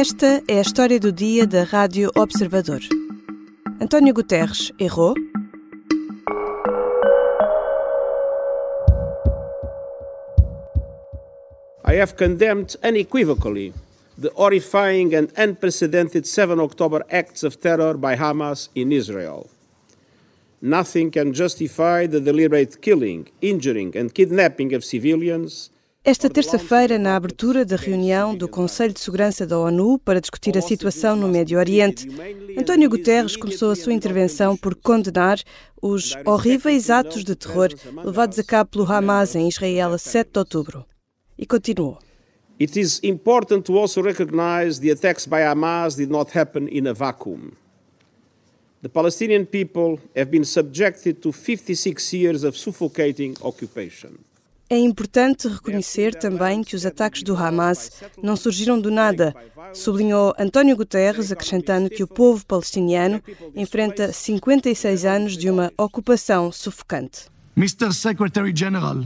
Esta é a história do dia da Rádio Observador. António Guterres errou? I have condemned unequivocally the horrifying and unprecedented 7 October acts of terror by Hamas in Israel. Nothing can justify the deliberate killing, injuring, and kidnapping of civilians. Esta terça-feira, na abertura da reunião do Conselho de Segurança da ONU para discutir a situação no Médio Oriente, António Guterres começou a sua intervenção por condenar os horríveis atos de terror levados a cabo pelo Hamas em Israel a 7 de outubro. E continuou. It is important to also recognize the attacks by Hamas did not happen in a vacuum. The Palestinian people have been subjected to 56 years of suffocating occupation. É importante reconhecer também que os ataques do Hamas não surgiram do nada, sublinhou António Guterres, acrescentando que o povo palestiniano enfrenta 56 anos de uma ocupação sufocante. Mr. Secretary General,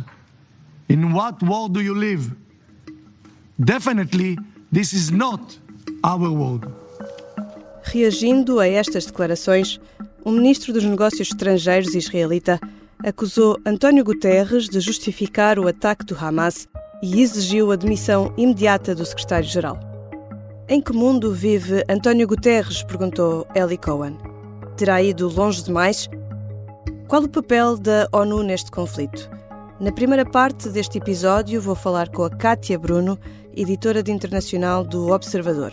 in what world do you live? Definitely, this is not our world. Reagindo a estas declarações, o ministro dos Negócios Estrangeiros israelita acusou António Guterres de justificar o ataque do Hamas e exigiu a demissão imediata do secretário-geral. Em que mundo vive António Guterres? perguntou Eli Cohen. Terá ido longe demais? Qual o papel da ONU neste conflito? Na primeira parte deste episódio, vou falar com a Kátia Bruno, editora de internacional do Observador.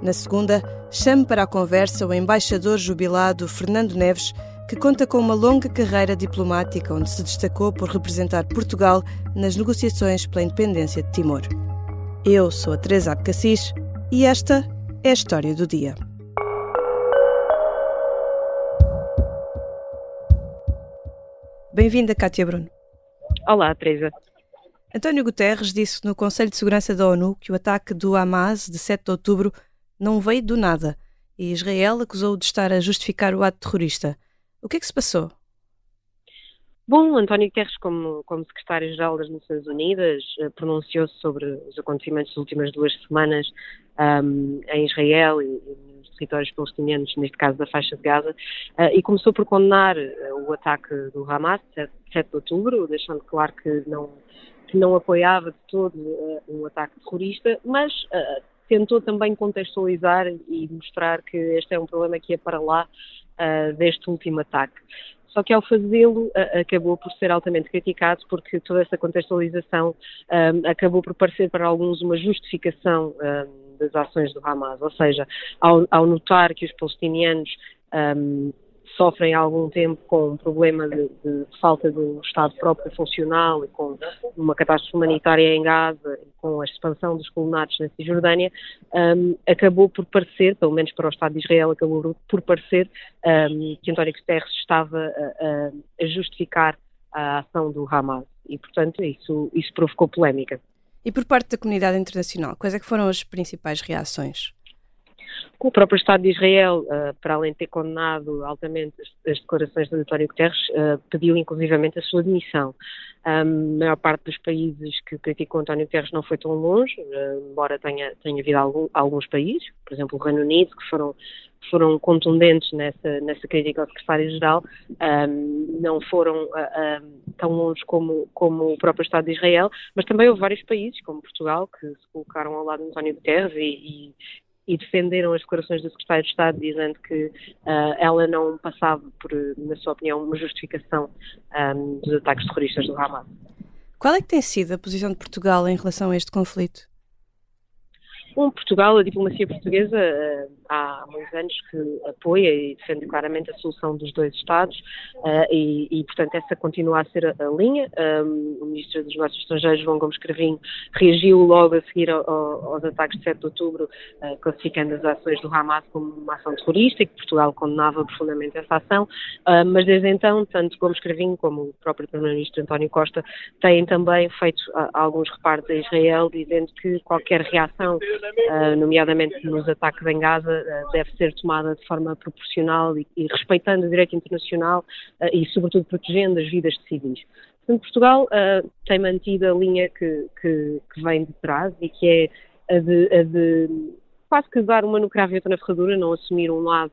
Na segunda, chamo para a conversa o embaixador jubilado Fernando Neves, que conta com uma longa carreira diplomática onde se destacou por representar Portugal nas negociações pela independência de Timor. Eu sou a Teresa Abcacis e esta é a história do dia. Bem-vinda, Kátia Bruno. Olá, Teresa. António Guterres disse no Conselho de Segurança da ONU que o ataque do Hamas de 7 de outubro não veio do nada e Israel acusou de estar a justificar o ato terrorista. O que é que se passou? Bom, António Guterres, como, como secretário-geral das Nações Unidas, eh, pronunciou-se sobre os acontecimentos das últimas duas semanas um, em Israel e, e, nos territórios palestinianos, neste caso da faixa de Gaza, uh, e começou por condenar uh, o ataque do Hamas, 7, 7 de outubro, deixando claro que não, que não apoiava de todo uh, um ataque terrorista, mas tentou também contextualizar e mostrar que este é um problema que é para lá uh, deste último ataque. Só que ao fazê-lo acabou por ser altamente criticado porque toda essa contextualização um, acabou por parecer para alguns uma justificação um, das ações do Hamas, ou seja, ao, ao notar que os palestinianos um, sofrem há algum tempo com um problema de, de, falta de um Estado próprio funcional e com uma catástrofe humanitária em Gaza e com a expansão dos colonatos na Cisjordânia, um, acabou por parecer, pelo menos para o Estado de Israel, acabou por parecer um, que António Guterres estava a, a, justificar a ação do Hamas e, portanto, isso, isso provocou polémica. E por parte da comunidade internacional, quais é que foram as principais reações? O próprio Estado de Israel, uh, para além de ter condenado altamente as, declarações de António Guterres, uh, pediu inclusivamente a sua demissão. A maior parte dos países que criticam António Guterres não foi tão longe, uh, embora tenha, tenha havido algum, alguns países, por exemplo o Reino Unido, que foram, foram contundentes nessa, nessa crítica ao secretário-geral, um, não foram tão longe como, como o próprio Estado de Israel, mas também houve vários países, como Portugal, que se colocaram ao lado de António Guterres e, e defenderam as declarações do secretário de Estado, dizendo que uh, ela não passava por, na sua opinião, uma justificação um, dos ataques terroristas do Hamas. Qual é que tem sido a posição de Portugal em relação a este conflito? Bom, Portugal, a diplomacia portuguesa, uh, há muitos anos que apoia e defende claramente a solução dos dois Estados uh, e, e, portanto, essa continua a ser a, a linha. Um, o Ministro dos Negócios Estrangeiros, João Gomes Cravinho, reagiu logo a seguir ao, aos ataques de 7 de outubro, uh, classificando as ações do Hamas como uma ação terrorista e que Portugal condenava profundamente essa ação, mas desde então, tanto Gomes Cravinho como o próprio Primeiro-Ministro António Costa têm também feito alguns reparos a Israel, dizendo que qualquer reação uh, nomeadamente nos ataques em Gaza, uh, deve ser tomada de forma proporcional e, e respeitando o direito internacional uh, e, sobretudo, protegendo as vidas de civis. Portanto, Portugal tem mantido a linha que, que, que, vem de trás e que é a de, a de quase que dar uma no cravo e outra na ferradura, não assumir um lado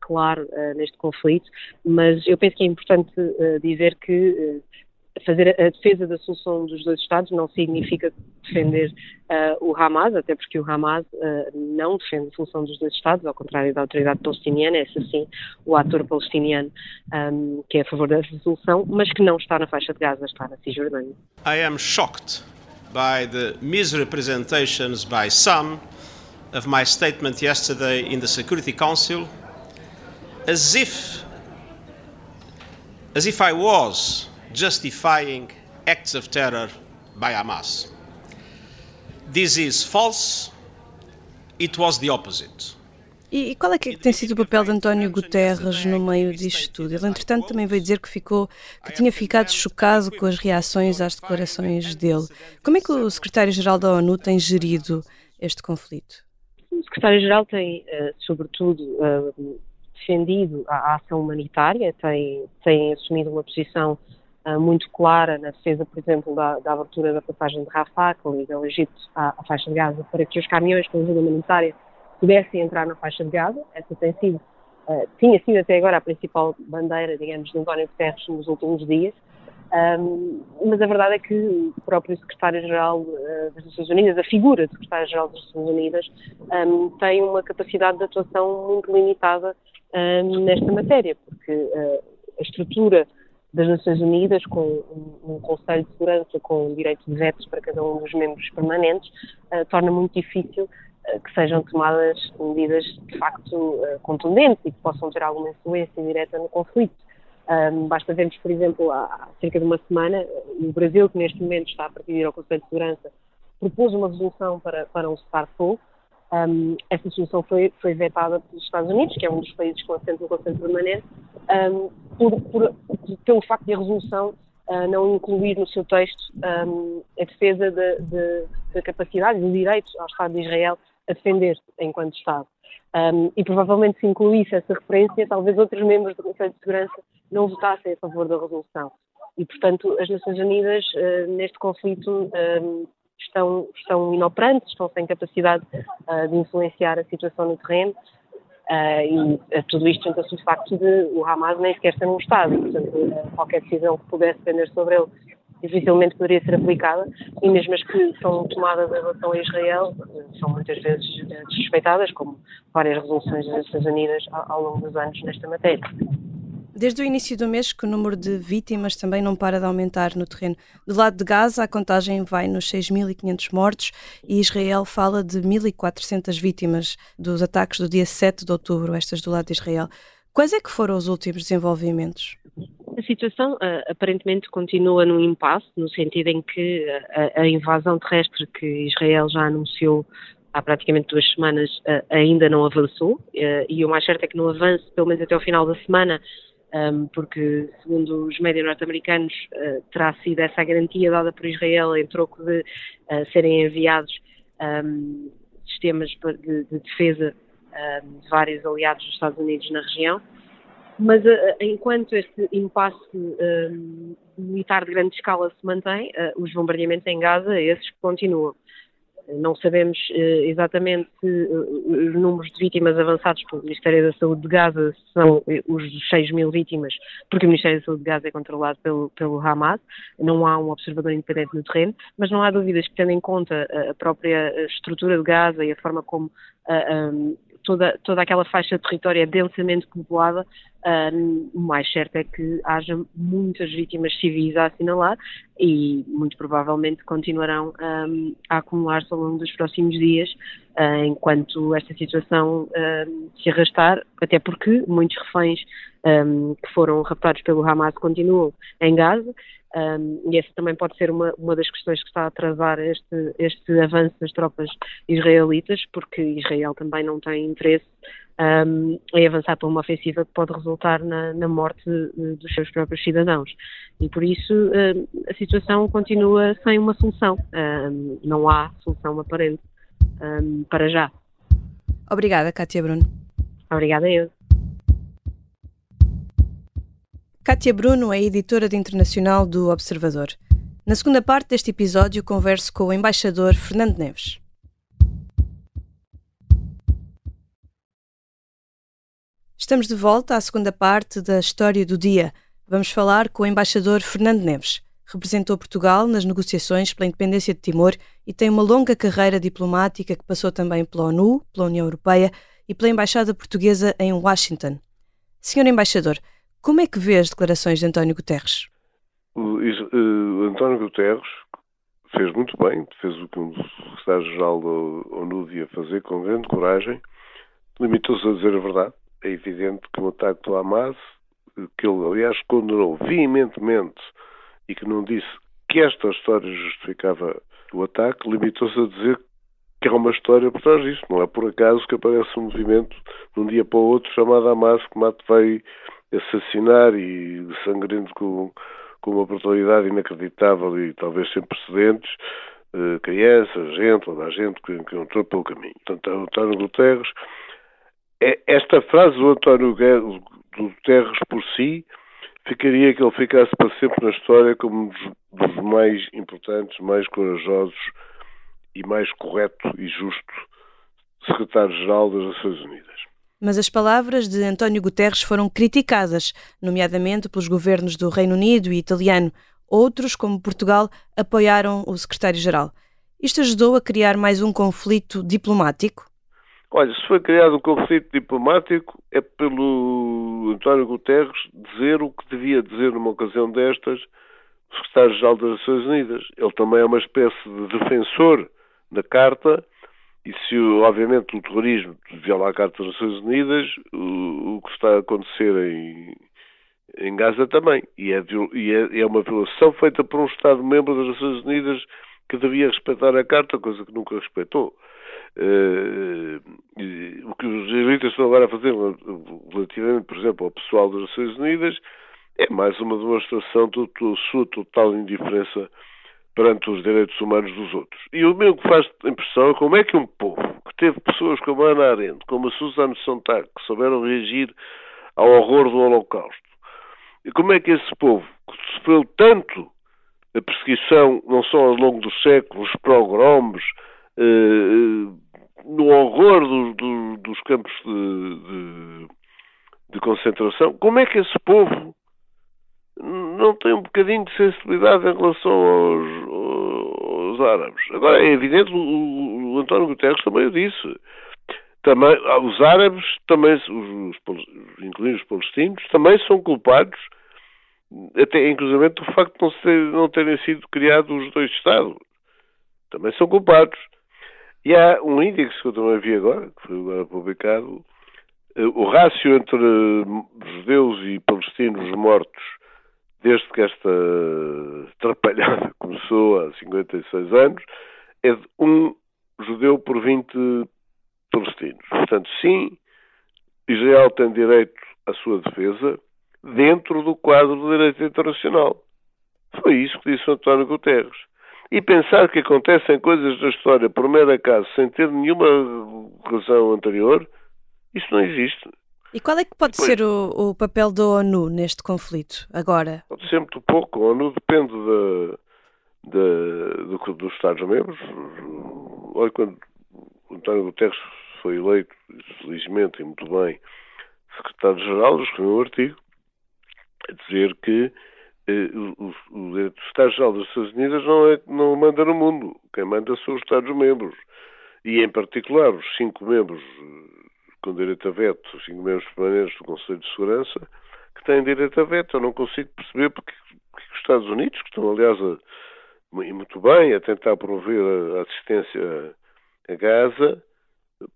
claro neste conflito, mas eu penso que é importante dizer que fazer a defesa da solução dos dois Estados não significa defender uh, o Hamas, até porque o Hamas uh, não defende a solução dos dois Estados, ao contrário da autoridade palestiniana, é sim o ator palestiniano um, que é a favor da resolução, mas que não está na faixa de Gaza, está na Cisjordânia. I am shocked by the misrepresentations by some of my statement yesterday in the Security Council as if as if I was justifying acts of terror by Hamas. This is false. It was the opposite. E qual é que tem sido o papel de António Guterres no meio disto tudo? Ele, entretanto, também veio dizer que, ficou, que tinha ficado chocado com as reações às declarações dele. Como é que o secretário-geral da ONU tem gerido este conflito? O secretário-geral tem, uh, sobretudo, uh, defendido a ação humanitária, tem, tem assumido uma posição uh, muito clara na defesa, por exemplo, da, da, abertura da passagem de Rafah, que liga o Egito à, à, faixa de Gaza, para que os caminhões com ajuda humanitária pudessem entrar na faixa de Gaza. Essa tem sido, uh, tinha sido até agora a principal bandeira, digamos, de António Guterres nos últimos dias. Um, mas a verdade é que o próprio secretário-geral uh, das Nações Unidas, a figura do secretário-geral das Nações Unidas, um, tem uma capacidade de atuação muito limitada um, nesta matéria, porque uh, a estrutura das Nações Unidas, com um, Conselho de Segurança com direito de vetos para cada um dos membros permanentes, uh, torna muito difícil uh, que sejam tomadas medidas de facto uh, contundentes e que possam ter alguma influência direta no conflito. Um, basta vermos, por exemplo, há, cerca de uma semana, o Brasil, que neste momento está a partir ao Conselho de Segurança, propôs uma resolução para, para um cessar-fogo, um, essa solução foi, foi vetada pelos Estados Unidos, que é um dos países com assento no Conselho Permanente, um, por, por, pelo facto de a resolução uh, não incluir no seu texto um, a defesa da de, de, de capacidade e do direito ao Estado de Israel a defender enquanto Estado. Um, e provavelmente se incluísse essa referência, talvez outros membros do Conselho de Segurança não votassem a favor da resolução. E, portanto, as Nações Unidas, uh, neste conflito, estão, estão inoperantes, estão sem capacidade uh, de influenciar a situação no terreno. Uh, e tudo isto junta-se o facto de o Hamas nem sequer ser um Estado, portanto, qualquer decisão que pudesse depender sobre ele dificilmente poderia ser aplicada, e mesmo as que são tomadas em relação a Israel são muitas vezes desrespeitadas, como várias resoluções das Nações Unidas ao longo dos anos nesta matéria. Desde o início do mês que o número de vítimas também não para de aumentar no terreno. Do lado de Gaza, a contagem vai nos 6.500 mortos e Israel fala de 1.400 vítimas dos ataques do dia 7 de outubro, estas do lado de Israel. Quais é que foram os últimos desenvolvimentos? A situação uh, aparentemente continua num impasse, no sentido em que a, a invasão terrestre que Israel já anunciou há praticamente duas semanas uh, ainda não avançou e o mais certo é que não avance, pelo menos até o final da semana, um, porque, segundo os médias norte-americanos, uh, terá sido essa a garantia dada por Israel em troco de uh, serem enviados um, sistemas de, de defesa um, de vários aliados dos Estados Unidos na região. Mas uh, enquanto este impasse militar de grande escala se mantém, os bombardeamentos em Gaza, esses continuam. Não sabemos uh, exatamente se uh, os números de vítimas avançados pelo Ministério da Saúde de Gaza são uh, os 6 mil vítimas, porque o Ministério da Saúde de Gaza é controlado pelo, pelo Hamas, não há um observador independente no terreno, mas não há dúvidas que, tendo em conta a própria estrutura de Gaza e a forma como um, toda, toda aquela faixa de território é densamente povoada, um, o mais certo é que haja muitas vítimas civis a assinalar e muito provavelmente continuarão um, a acumular-se ao longo dos próximos dias, uh, enquanto esta situação um, se arrastar, até porque muitos reféns que foram raptados pelo Hamas continuam em Gaza um, e essa também pode ser uma, uma das questões que está a atrasar este, este avanço das tropas israelitas, porque Israel também não tem interesse um, em avançar para uma ofensiva que pode resultar na, na morte dos seus próprios cidadãos. E por isso um, a situação continua sem uma solução. não há solução aparente para já. Obrigada, Kátia Bruno. Obrigada eu. Kátia Bruno é editora de internacional do Observador. Na segunda parte deste episódio, converso com o embaixador Fernando Neves. Estamos de volta à segunda parte da História do Dia. Vamos falar com o embaixador Fernando Neves. Representou Portugal nas negociações pela independência de Timor e tem uma longa carreira diplomática que passou também pela ONU, pela União Europeia e pela Embaixada Portuguesa em Washington. Senhor embaixador, como é que vê as declarações de António Guterres? Uh, António Guterres fez muito bem, fez o que um secretário-geral da ONU devia fazer com grande coragem, limitou-se a dizer a verdade é evidente que o ataque do Hamas, que ele aliás condenou veementemente e que não disse que esta história justificava o ataque, limitou-se a dizer que há uma história por trás disso. Não é por acaso que aparece um movimento de um dia para o outro chamado Hamas que vai assassinar e sangrento com, com uma brutalidade inacreditável e talvez sem precedentes eh, crianças, gente, toda a gente que, que entrou pelo caminho. Portanto, António Guterres é, esta frase do António Guterres por si ficaria que ele ficasse para sempre na história como um dos mais importantes, mais corajosos e mais correto e justo secretário-geral das Nações Unidas. Mas as palavras de António Guterres foram criticadas, nomeadamente pelos governos do Reino Unido e italiano. Outros, como Portugal, apoiaram o secretário-geral. Isto ajudou a criar mais um conflito diplomático? Olha, se foi criado um conflito diplomático é pelo António Guterres dizer o que devia dizer numa ocasião destas o secretário-geral das Nações Unidas. Ele também é uma espécie de defensor da Carta e se, obviamente, o terrorismo viola a Carta das Nações Unidas, o, o que está a acontecer em, em Gaza também. E, é, e é, é uma violação feita por um Estado-membro das Nações Unidas que devia respeitar a Carta, coisa que nunca respeitou. Uh, o que os israelitas estão agora a fazer relativamente, por exemplo, ao pessoal das Nações Unidas é mais uma demonstração da sua total indiferença perante os direitos humanos dos outros. E o mesmo que faz impressão é como é que um povo que teve pessoas como a Ana Arendt, como a Susana Sontag, que souberam reagir ao horror do Holocausto, e como é que esse povo, que sofreu tanto a perseguição, não só ao longo dos séculos, os pogroms, eh, no horror do, do, dos campos de, de, de, concentração, como é que esse povo não tem um bocadinho de sensibilidade em relação aos, aos árabes? Agora, é evidente, o, o, António Guterres também o disse. Também, os árabes, também, os, os, incluindo os palestinos, também são culpados, até inclusive do facto de não, ser, não terem sido criados os dois Estados. Também são culpados. E há um índice que eu também vi agora, que foi agora publicado, eh, o rácio entre judeus e palestinos mortos desde que esta trapalhada começou há 56 anos é de um judeu por 20 palestinos. Portanto, sim, Israel tem direito à sua defesa dentro do quadro do direito internacional. Foi isso que disse António Guterres. E pensar que acontecem coisas da história por mero acaso, sem ter nenhuma razão anterior, isso não existe. E qual é que pode Depois, ser o, o, papel da ONU neste conflito, agora? Pode ser muito pouco. A ONU depende de, de, de, dos Estados-membros. Olha, quando António Guterres foi eleito, felizmente e muito bem, secretário-geral, escreveu um artigo a dizer que eh, o, o, o Estado-Geral das Nações Unidas não, é, não manda no mundo. Quem manda são os Estados-membros. E, em particular, os cinco membros com direito a veto, os cinco membros permanentes do Conselho de Segurança, que têm direito a veto. Eu não consigo perceber porque, porque os Estados Unidos, que estão, aliás, a, muito bem a tentar promover a, assistência a Gaza,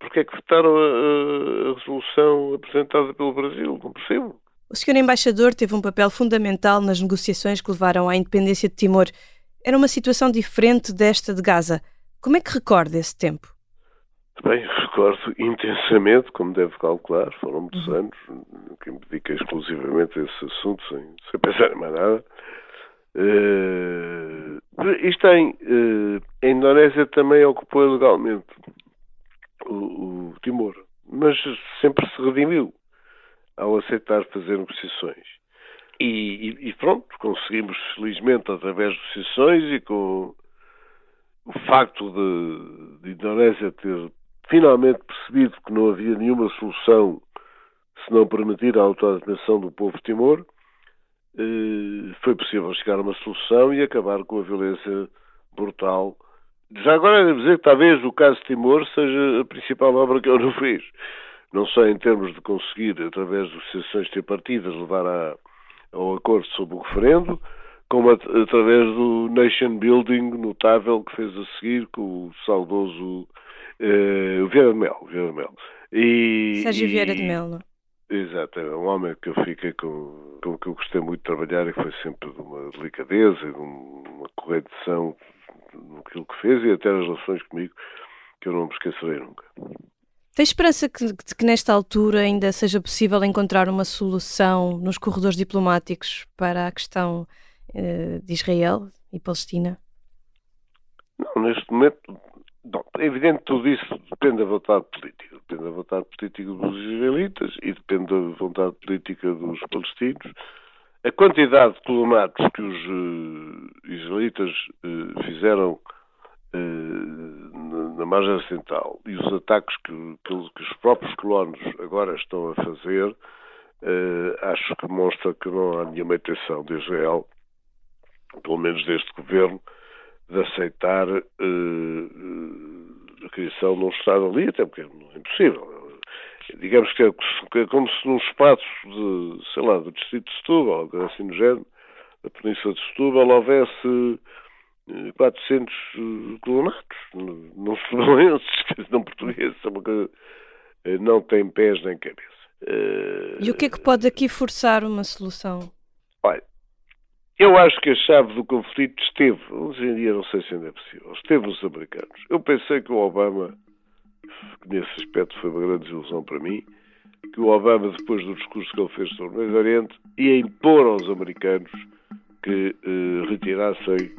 porque é que votaram a, a resolução apresentada pelo Brasil? Não percebo. O senhor embaixador teve um papel fundamental nas negociações que levaram à independência de Timor. Era uma situação diferente desta de Gaza. Como é que recorda esse tempo? Bem, recordo intensamente, como deve calcular, foram muitos uhum. anos que me dediquei exclusivamente a esse assunto, sem, sem pensar em mais nada. Uh, isto tem, uh, a Indonésia também ocupou ilegalmente o, o Timor, mas sempre se redimiu ao aceitar fazer negociações. E, e, e, pronto, conseguimos felizmente através de negociações e com o facto de, de Indonésia ter finalmente percebido que não havia nenhuma solução se não permitir a autodeterminação do povo Timor, eh, foi possível chegar a uma solução e acabar com a violência brutal. Já agora devo dizer que talvez o caso Timor seja a principal obra que eu não fiz. Não só em termos de conseguir, através de associações tripartidas, levar a, ao acordo sobre o referendo, como através do nation building notável que fez a seguir com o saudoso uh, Vieira de Mel. Vieira de Mel. E, Sérgio Vieira de Mel? Exato, é um homem que eu fiquei com, com que eu gostei muito de trabalhar e foi sempre de uma delicadeza e de uma correção naquilo que fez e até as relações comigo que eu não me esquecerei nunca. Tem esperança que, que, nesta altura ainda seja possível encontrar uma solução nos corredores diplomáticos para a questão uh, de Israel e Palestina? Não, neste momento, não, é evidente que tudo isso depende da vontade política. Depende da vontade política dos israelitas e depende da vontade política dos palestinos. A quantidade de colonatos que os uh, israelitas uh, fizeram uh, na margem ocidental e os ataques que, que, que, os próprios colonos agora estão a fazer, acho que mostra que não há nenhuma intenção de Israel, pelo menos deste governo, de aceitar a criação de um Estado ali, até porque é impossível digamos que é, é como se num espaço de, sei lá, do distrito de Setúbal, assim no género, da península de Setúbal, houvesse 400 eh, eh, colonatos, não setubalenses, não portugueses, é não tem pés nem cabeça. E o que é que pode aqui forçar uma solução? Olha, eu acho que a chave do conflito esteve, hoje em dia não sei se ainda é possível, esteve nos americanos. Eu pensei que o Obama que nesse aspecto foi uma grande desilusão para mim, que o Obama, depois do discurso que ele fez sobre o Medio Oriente, ia impor aos americanos que eh, retirassem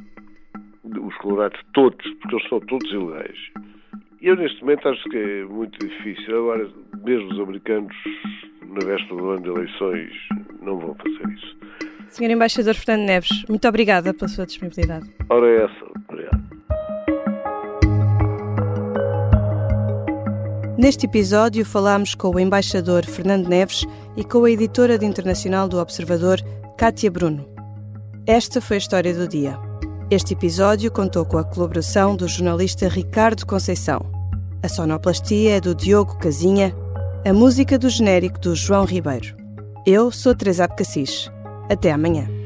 os colorados todos, porque eles são todos ilegais. Eu, neste momento, acho que é muito difícil. Agora, mesmo os americanos, na véspera do ano de eleições, não vão fazer isso. Senhor Embaixador Fernando Neves, muito obrigada pela sua disponibilidade. Ora, é essa. Obrigado. Neste episódio falámos com o embaixador Fernando Neves e com a editora de internacional do Observador, Kátia Bruno. Esta foi a história do dia. Este episódio contou com a colaboração do jornalista Ricardo Conceição. A sonoplastia é do Diogo Casinha, a música do genérico do João Ribeiro. Eu sou Teresa Abcacis. Até amanhã.